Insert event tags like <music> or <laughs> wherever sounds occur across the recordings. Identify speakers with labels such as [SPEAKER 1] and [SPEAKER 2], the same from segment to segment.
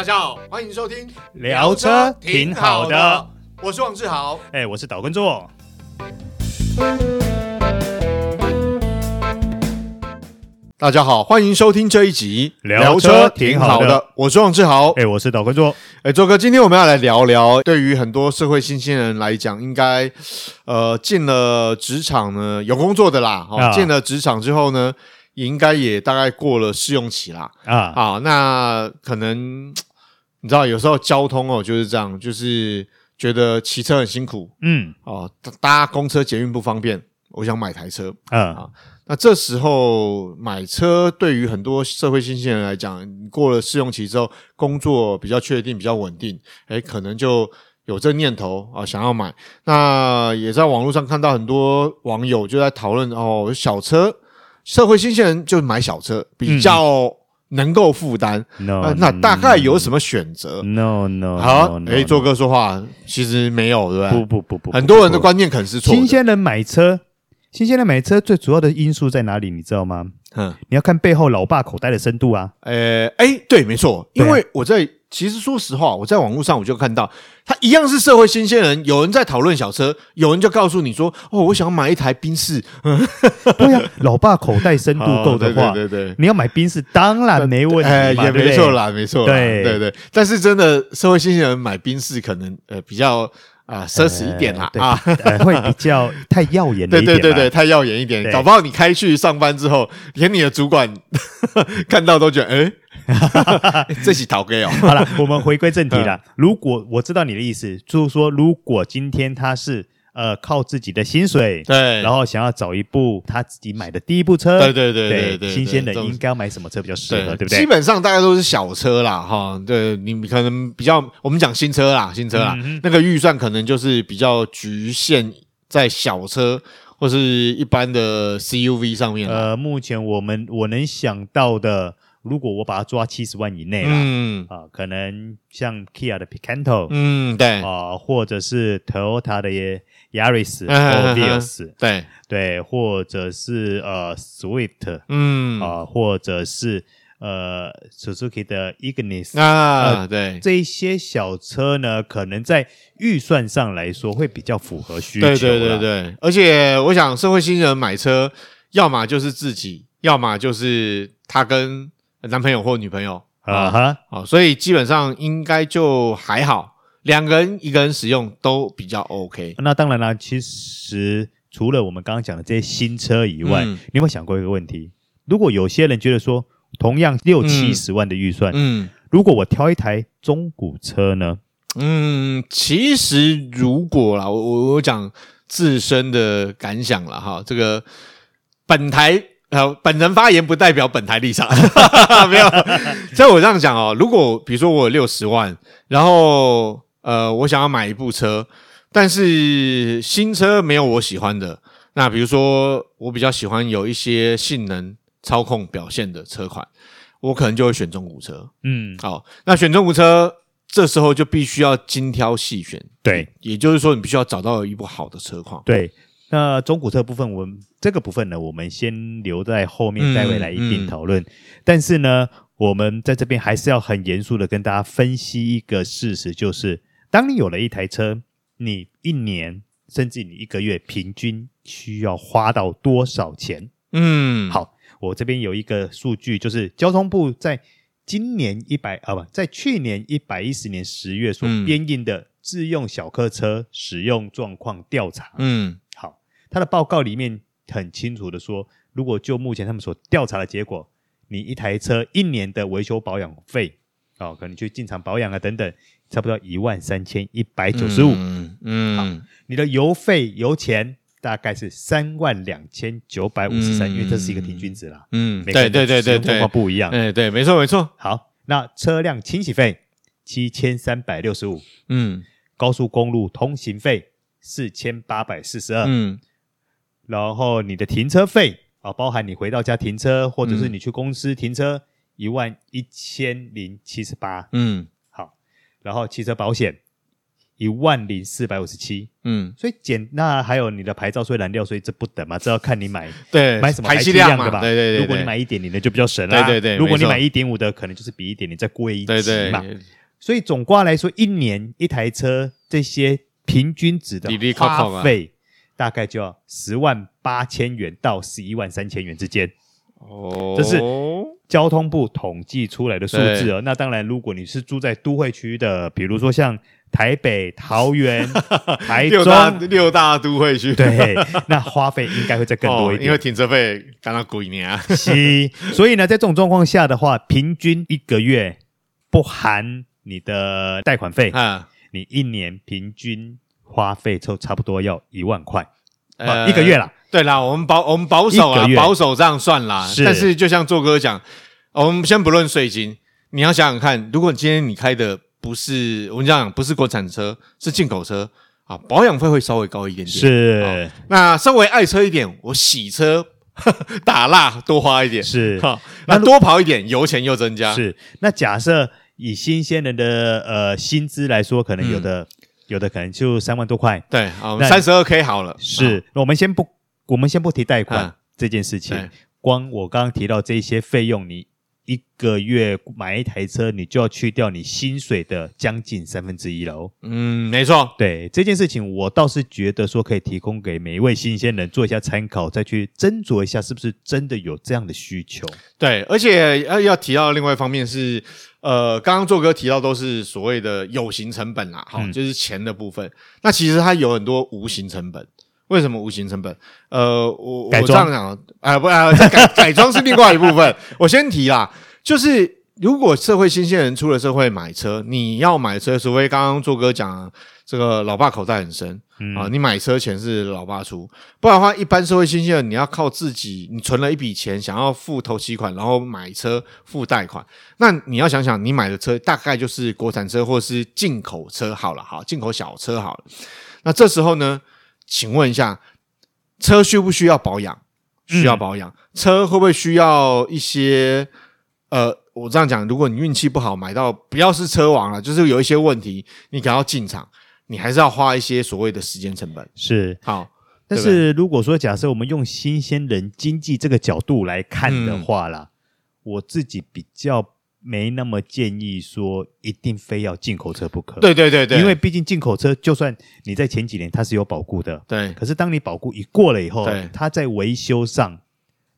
[SPEAKER 1] 大家好，欢迎收听
[SPEAKER 2] 聊车挺好的，
[SPEAKER 1] 我是王志豪，
[SPEAKER 2] 哎，我是岛根座。
[SPEAKER 1] 大家好，欢迎收听这一集
[SPEAKER 2] 聊车挺好的，
[SPEAKER 1] 我是王志豪，
[SPEAKER 2] 哎，我是岛根座，
[SPEAKER 1] 哎，周哥，今天我们要来聊聊，对于很多社会新鲜人来讲，应该呃进了职场呢，有工作的啦，哦，啊、进了职场之后呢。也应该也大概过了试用期啦。啊，好，那可能你知道有时候交通哦就是这样，就是觉得骑车很辛苦，嗯，哦，搭公车捷运不方便，我想买台车，嗯啊，那这时候买车对于很多社会新鲜人来讲，过了试用期之后，工作比较确定，比较稳定，诶，可能就有这念头啊，想要买。那也在网络上看到很多网友就在讨论哦，小车。社会新鲜人就买小车，比较能够负担。No，那大概有什么选择
[SPEAKER 2] ？No No。
[SPEAKER 1] 好，诶，做哥说话其实没有，对不对？
[SPEAKER 2] 不不不不，
[SPEAKER 1] 很多人的观念可能是错。
[SPEAKER 2] 新鲜人买车，新鲜人买车最主要的因素在哪里？你知道吗？嗯，你要看背后老爸口袋的深度啊。
[SPEAKER 1] 诶，诶，对，没错，因为我在。其实说实话，我在网络上我就看到，他一样是社会新鲜人，有人在讨论小车，有人就告诉你说：“哦，我想买一台宾士。<laughs> ”
[SPEAKER 2] 对呀，老爸口袋深度够的话，<laughs> 对对对，你要买宾士当然没问题，哎，
[SPEAKER 1] 也没错啦，没错，对对对。但是真的社会新鲜人买宾士，可能呃比较啊奢侈一点啦啊，<laughs>
[SPEAKER 2] 会比较太耀眼，对
[SPEAKER 1] 对对对，太耀眼一点，搞不好你开去上班之后，连你的主管看到都觉得哎。<laughs> 这是逃给哦。<laughs>
[SPEAKER 2] 好了，我们回归正题了。如果我知道你的意思，就是说，如果今天他是呃靠自己的薪水，对，然后想要找一部他自己买的第一部车，
[SPEAKER 1] 对对对对对，
[SPEAKER 2] 新鲜人应该要买什么车比较适合，对不对？
[SPEAKER 1] 基本上大概都是小车啦，哈，对，你可能比较我们讲新车啦，新车啦，那个预算可能就是比较局限在小车或是一般的 CUV 上面。
[SPEAKER 2] 呃，目前我们我能想到的。如果我把它抓七十万以内啦，嗯。啊，可能像 Kia 的 Picanto，嗯，对。啊，或者是 Toyota 的 Yaris 或 Vios，对。对，或者是呃 Swift，嗯。啊，或者是呃 Suzuki 的 Ignis
[SPEAKER 1] 啊，对，
[SPEAKER 2] 这些小车呢，可能在预算上来说会比较符合需求，
[SPEAKER 1] 对对对对，而且我想社会新人买车，要么就是自己，要么就是他跟男朋友或女朋友啊哈，好，所以基本上应该就还好，两个人一个人使用都比较 OK。
[SPEAKER 2] 那当然啦，其实除了我们刚刚讲的这些新车以外，嗯、你有没有想过一个问题？如果有些人觉得说，同样六七十万的预算，嗯，嗯如果我挑一台中古车呢？
[SPEAKER 1] 嗯，其实如果啦，我我我讲自身的感想了哈，这个本台。呃，本人发言不代表本台立场，<laughs> 没有。所以我这样讲哦，如果比如说我有六十万，然后呃，我想要买一部车，但是新车没有我喜欢的，那比如说我比较喜欢有一些性能、操控表现的车款，我可能就会选中古车。嗯，好，那选中古车，这时候就必须要精挑细选。
[SPEAKER 2] 对，
[SPEAKER 1] 也就是说，你必须要找到一部好的车况。
[SPEAKER 2] 对。那中古车部分，我们这个部分呢，我们先留在后面再回来一并讨论。嗯嗯、但是呢，我们在这边还是要很严肃的跟大家分析一个事实，就是当你有了一台车，你一年甚至你一个月平均需要花到多少钱？嗯，好，我这边有一个数据，就是交通部在今年一百啊不，在去年一百一十年十月所编印的自用小客车使用状况调查。嗯。他的报告里面很清楚的说，如果就目前他们所调查的结果，你一台车一年的维修保养费，哦，可能去进厂保养啊等等，差不多一万三千一百九十五。嗯，好，你的油费油钱大概是三万两千九百五十三，因为这是一个平均值啦。嗯，对对对对对，状况不一样。
[SPEAKER 1] 哎，对，没错没错。
[SPEAKER 2] 好，那车辆清洗费七千三百六十五。嗯，高速公路通行费四千八百四十二。嗯。然后你的停车费啊，包含你回到家停车，或者是你去公司停车，一万一千零七十八。嗯，好。然后汽车保险一万零四百五十七。嗯，所以减那还有你的牌照税、燃料税，这不等嘛？这要看你买
[SPEAKER 1] 对
[SPEAKER 2] 买什么
[SPEAKER 1] 排气量的吧？对对对。
[SPEAKER 2] 如果你买一点零的就比较省了。
[SPEAKER 1] 对对对。
[SPEAKER 2] 如果你买一点五的，可能就是比一点零再贵一级嘛。所以总括来说，一年一台车这些平均值的花费，大概就要十万八千元到十一万三千元之间。哦，这是交通部统计出来的数字哦。那当然，如果你是住在都会区的，比如说像台北、桃园、<laughs> 台中
[SPEAKER 1] 六大六大都会区，
[SPEAKER 2] 对，那花费应该会再更多一点，
[SPEAKER 1] 哦、因为停车费刚刚贵呢。<laughs>
[SPEAKER 2] 是，所以呢，在这种状况下的话，平均一个月不含你的贷款费，嗯，你一年平均花费就差不多要一万块，呃，一个月啦。
[SPEAKER 1] 对啦，我们保我们保守啊，保守这样算啦。是，但是就像做哥讲，我们先不论税金，你要想想看，如果今天你开的不是我们讲，不是国产车，是进口车啊，保养费会稍微高一点点。
[SPEAKER 2] 是，
[SPEAKER 1] 那稍微爱车一点，我洗车呵呵 <laughs> 打蜡多花一点。
[SPEAKER 2] 是，
[SPEAKER 1] 好，那多跑一点，油钱又增加。
[SPEAKER 2] 是，那假设以新鲜人的呃薪资来说，可能有的、嗯、有的可能就三万多块。
[SPEAKER 1] 对，啊，三十二 K 好了。
[SPEAKER 2] 是，我们先不。我们先不提贷款这件事情，嗯、光我刚刚提到这些费用，你一个月买一台车，你就要去掉你薪水的将近三分之一了哦。
[SPEAKER 1] 嗯，没错。
[SPEAKER 2] 对这件事情，我倒是觉得说可以提供给每一位新鲜人做一下参考，再去斟酌一下是不是真的有这样的需求。
[SPEAKER 1] 对，而且要要提到另外一方面是，呃，刚刚做哥提到都是所谓的有形成本啦，哈、嗯，就是钱的部分。那其实它有很多无形成本。为什么无形成本？呃，我我这样讲啊、呃，不啊、呃，改改装是另外一部分。<laughs> 我先提啦，就是如果社会新鲜人出了社会买车，你要买车，除非刚刚做哥讲这个老爸口袋很深、嗯、啊，你买车钱是老爸出，不然的话，一般社会新鲜人你要靠自己，你存了一笔钱，想要付头期款，然后买车付贷款，那你要想想，你买的车大概就是国产车或是进口车好了，好，进口小车好了，那这时候呢？请问一下，车需不需要保养？需要保养。嗯、车会不会需要一些？呃，我这样讲，如果你运气不好买到，不要是车王了，就是有一些问题，你想要进厂，你还是要花一些所谓的时间成本。
[SPEAKER 2] 是
[SPEAKER 1] 好，
[SPEAKER 2] 但是如果说假设我们用新鲜人经济这个角度来看的话啦，嗯、我自己比较。没那么建议说一定非要进口车不可。
[SPEAKER 1] 对对对对，
[SPEAKER 2] 因为毕竟进口车，就算你在前几年它是有保固的，
[SPEAKER 1] 对。
[SPEAKER 2] 可是当你保固一过了以
[SPEAKER 1] 后，
[SPEAKER 2] 它在维修上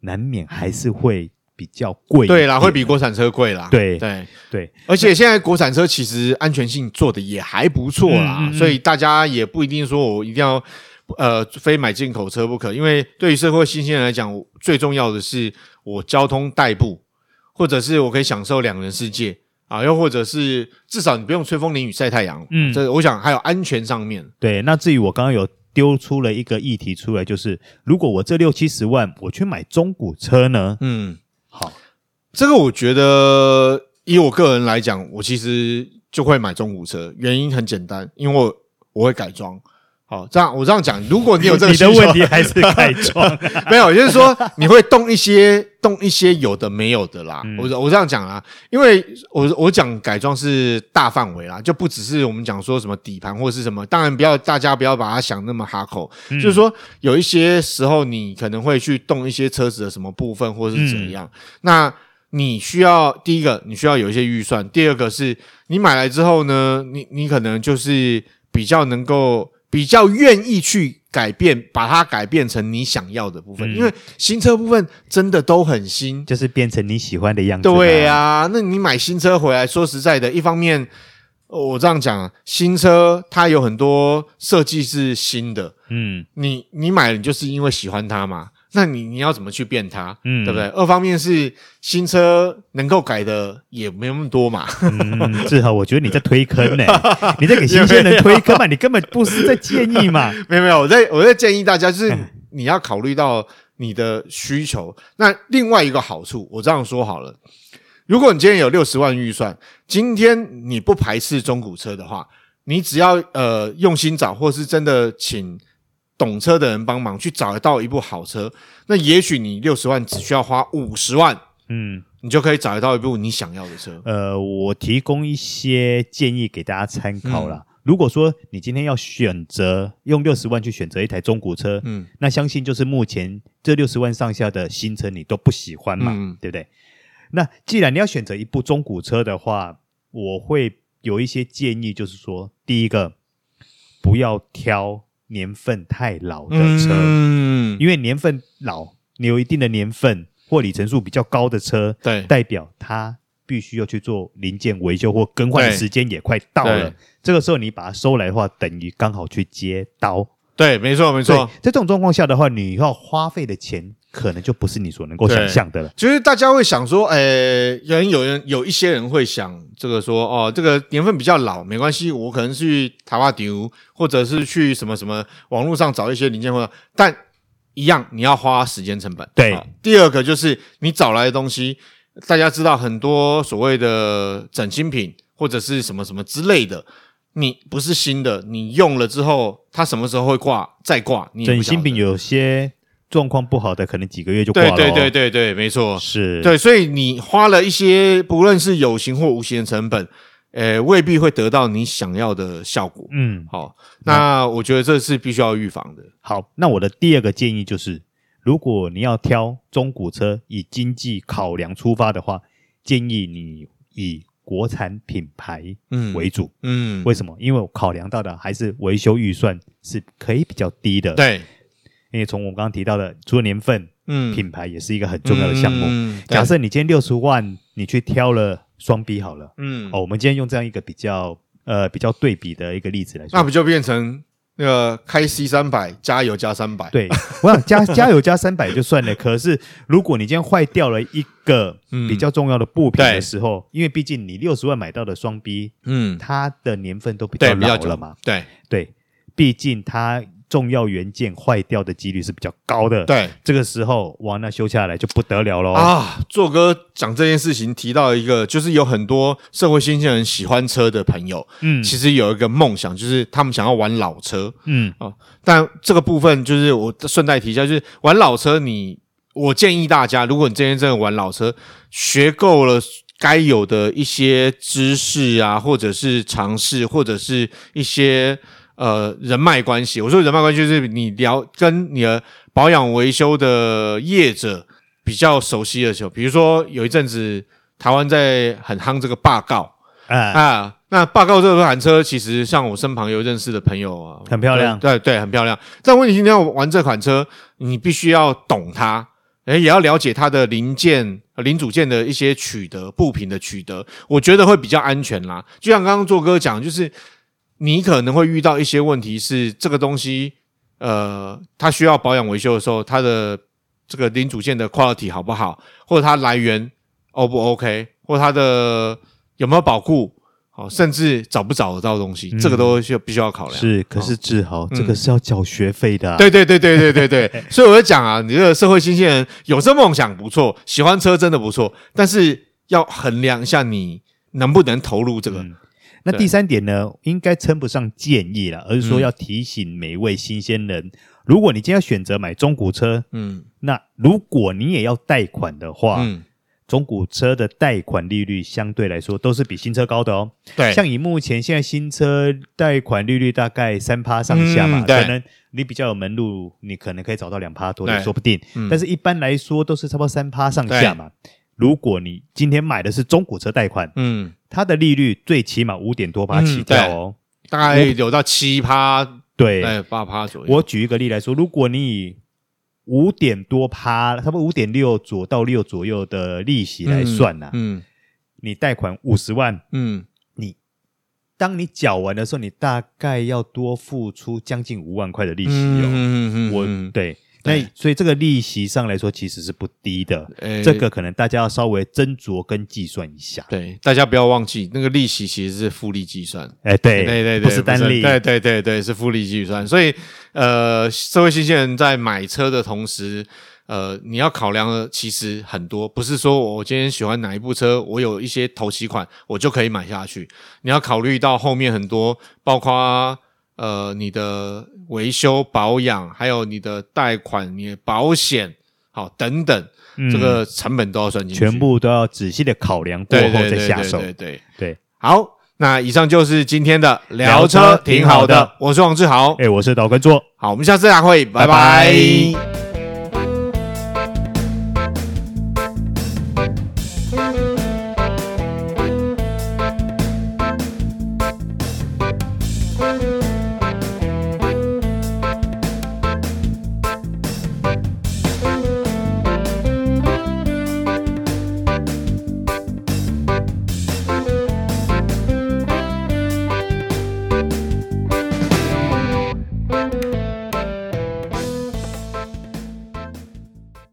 [SPEAKER 2] 难免还是会比较贵。
[SPEAKER 1] 对啦，会比国产车贵啦。
[SPEAKER 2] 对
[SPEAKER 1] 对
[SPEAKER 2] 对，
[SPEAKER 1] 而且现在国产车其实安全性做的也还不错啦，嗯嗯嗯，所以大家也不一定说我一定要呃非买进口车不可，因为对于社会新鲜人来讲，最重要的是我交通代步。或者是我可以享受两人世界啊，又或者是至少你不用吹风淋雨晒太阳，嗯，这我想还有安全上面。
[SPEAKER 2] 对，那至于我刚刚有丢出了一个议题出来，就是如果我这六七十万我去买中古车呢？嗯，好，
[SPEAKER 1] 这个我觉得以我个人来讲，我其实就会买中古车，原因很简单，因为我我会改装。好，这样我这样讲，如果你有这个
[SPEAKER 2] 你的问题还是改装，<laughs>
[SPEAKER 1] 没有，就是说你会动一些动一些有的没有的啦。嗯、我我这样讲啦，因为我我讲改装是大范围啦，就不只是我们讲说什么底盘或是什么，当然不要大家不要把它想那么哈口，嗯、就是说有一些时候你可能会去动一些车子的什么部分或是怎样，嗯、那你需要第一个你需要有一些预算，第二个是你买来之后呢，你你可能就是比较能够。比较愿意去改变，把它改变成你想要的部分，嗯、因为新车部分真的都很新，
[SPEAKER 2] 就是变成你喜欢的样子。
[SPEAKER 1] 对啊，那你买新车回来，说实在的，一方面我这样讲，新车它有很多设计是新的，嗯，你你买了你就是因为喜欢它嘛。那你你要怎么去变它，嗯，对不对？二方面是新车能够改的也没那么多嘛。<laughs>
[SPEAKER 2] 嗯，志豪，我觉得你在推坑呢、<laughs> 欸，你在给新鲜人推坑嘛？你根本不是在建议嘛？<laughs>
[SPEAKER 1] 没有没有，我在我在建议大家，就是你要考虑到你的需求。那另外一个好处，我这样说好了，如果你今天有六十万预算，今天你不排斥中古车的话，你只要呃用心找，或是真的请。懂车的人帮忙去找得到一部好车，那也许你六十万只需要花五十万，嗯，你就可以找得到一部你想要的车。
[SPEAKER 2] 呃，我提供一些建议给大家参考啦。嗯如果说你今天要选择用六十万去选择一台中古车，嗯，那相信就是目前这六十万上下的新车你都不喜欢嘛，嗯、对不对？那既然你要选择一部中古车的话，我会有一些建议，就是说，第一个，不要挑年份太老的车，嗯，因为年份老，你有一定的年份或里程数比较高的车，对，代表它必须要去做零件维修或更换的时间也快到了。这个时候你把它收来的话，等于刚好去接刀。
[SPEAKER 1] 对，没错，没错。
[SPEAKER 2] 在这种状况下的话，你要花费的钱。可能就不是你所能够想象的了。
[SPEAKER 1] 就是大家会想说，诶、欸，人有人有一些人会想这个说，哦，这个年份比较老，没关系，我可能去台湾丢，或者是去什么什么网络上找一些零件，或者但一样，你要花时间成本。
[SPEAKER 2] 对。
[SPEAKER 1] 第二个就是你找来的东西，大家知道很多所谓的整新品或者是什么什么之类的，你不是新的，你用了之后，它什么时候会挂再挂？你
[SPEAKER 2] 整新品有些。状况不好的，可能几个月就挂了。
[SPEAKER 1] 对对对对对，没错，
[SPEAKER 2] 是
[SPEAKER 1] 对，所以你花了一些不论是有形或无形的成本，呃，未必会得到你想要的效果。嗯，好，那我觉得这是必须要预防的。
[SPEAKER 2] 好，那我的第二个建议就是，如果你要挑中古车，以经济考量出发的话，建议你以国产品牌嗯为主。嗯，为什么？因为我考量到的还是维修预算是可以比较低的。
[SPEAKER 1] 对。
[SPEAKER 2] 因为从我刚刚提到的，除了年份，嗯，品牌也是一个很重要的项目。嗯、假设你今天六十万，你去挑了双 B 好了，嗯，哦，我们今天用这样一个比较呃比较对比的一个例子来说，
[SPEAKER 1] 那不就变成那个开 C 三百加油加三百？
[SPEAKER 2] 对，我想加 <laughs> 加油加三百就算了。可是如果你今天坏掉了一个比较重要的部品的时候，嗯、因为毕竟你六十万买到的双 B，嗯，它的年份都比较老了嘛，
[SPEAKER 1] 对
[SPEAKER 2] 对，毕竟它。重要元件坏掉的几率是比较高的。
[SPEAKER 1] 对，
[SPEAKER 2] 这个时候哇，那修下来就不得了喽。
[SPEAKER 1] 啊，做哥讲这件事情提到一个，就是有很多社会新鲜人喜欢车的朋友，嗯，其实有一个梦想，就是他们想要玩老车，嗯啊。但这个部分就是我顺带提一下，就是玩老车你，你我建议大家，如果你今天真的玩老车，学够了该有的一些知识啊，或者是尝试，或者是一些。呃，人脉关系，我说人脉关系就是你聊跟你的保养维修的业者比较熟悉的时候，比如说有一阵子台湾在很夯这个霸告，啊，啊，那霸告这款车其实像我身旁有认识的朋友啊，
[SPEAKER 2] 很漂亮，
[SPEAKER 1] 对对，很漂亮。但问题今天要玩这款车，你必须要懂它，诶，也要了解它的零件、零组件的一些取得、部品的取得，我觉得会比较安全啦。就像刚刚做哥讲，就是。你可能会遇到一些问题，是这个东西，呃，它需要保养维修的时候，它的这个零组件的 quality 好不好，或者它来源 O 不 OK，或者它的有没有保护，好，甚至找不找得到东西，嗯、这个都需要必须要考量。
[SPEAKER 2] 是，可是志豪，哦、这个是要缴学费的、啊。
[SPEAKER 1] 对对对对对对对，所以我就讲啊，你这个社会新鲜人有这梦想不错，喜欢车真的不错，但是要衡量一下你能不能投入这个。嗯
[SPEAKER 2] 那第三点呢，应该称不上建议了，而是说要提醒每一位新鲜人，嗯、如果你今天要选择买中古车，嗯，那如果你也要贷款的话，嗯，中古车的贷款利率相对来说都是比新车高的哦。对，像以目前现在新车贷款利率大概三趴上下嘛，嗯、可能你比较有门路，你可能可以找到两趴多的，说不定。嗯、但是一般来说都是差不多三趴上下嘛。如果你今天买的是中古车贷款，嗯，它的利率最起码五点多趴起跳哦，
[SPEAKER 1] 嗯、大概有到七趴，
[SPEAKER 2] 对，
[SPEAKER 1] 八趴左右。
[SPEAKER 2] 我举一个例来说，如果你以五点多趴，差不多五点六左到六左右的利息来算呐、啊嗯，嗯，你贷款五十万，嗯，你当你缴完的时候，你大概要多付出将近五万块的利息哦，嗯嗯嗯，我对。那所以这个利息上来说其实是不低的，欸、这个可能大家要稍微斟酌跟计算一下。
[SPEAKER 1] 对，大家不要忘记那个利息其实是复利计算。
[SPEAKER 2] 哎、欸，对对对对，不是单利，
[SPEAKER 1] 对对对对，是复利计算。所以呃，社会新鲜人在买车的同时，呃，你要考量的其实很多，不是说我今天喜欢哪一部车，我有一些头期款，我就可以买下去。你要考虑到后面很多，包括。呃，你的维修保养，还有你的贷款、你的保险，好等等，嗯、这个成本都要算进去，
[SPEAKER 2] 全部都要仔细的考量过后再下手。
[SPEAKER 1] 对对对，对，对，对，
[SPEAKER 2] 对，
[SPEAKER 1] 好，那以上就是今天的聊车，挺好的。我是王志豪，
[SPEAKER 2] 哎，我是导观座。
[SPEAKER 1] 好，我们下次再会，拜拜。拜拜。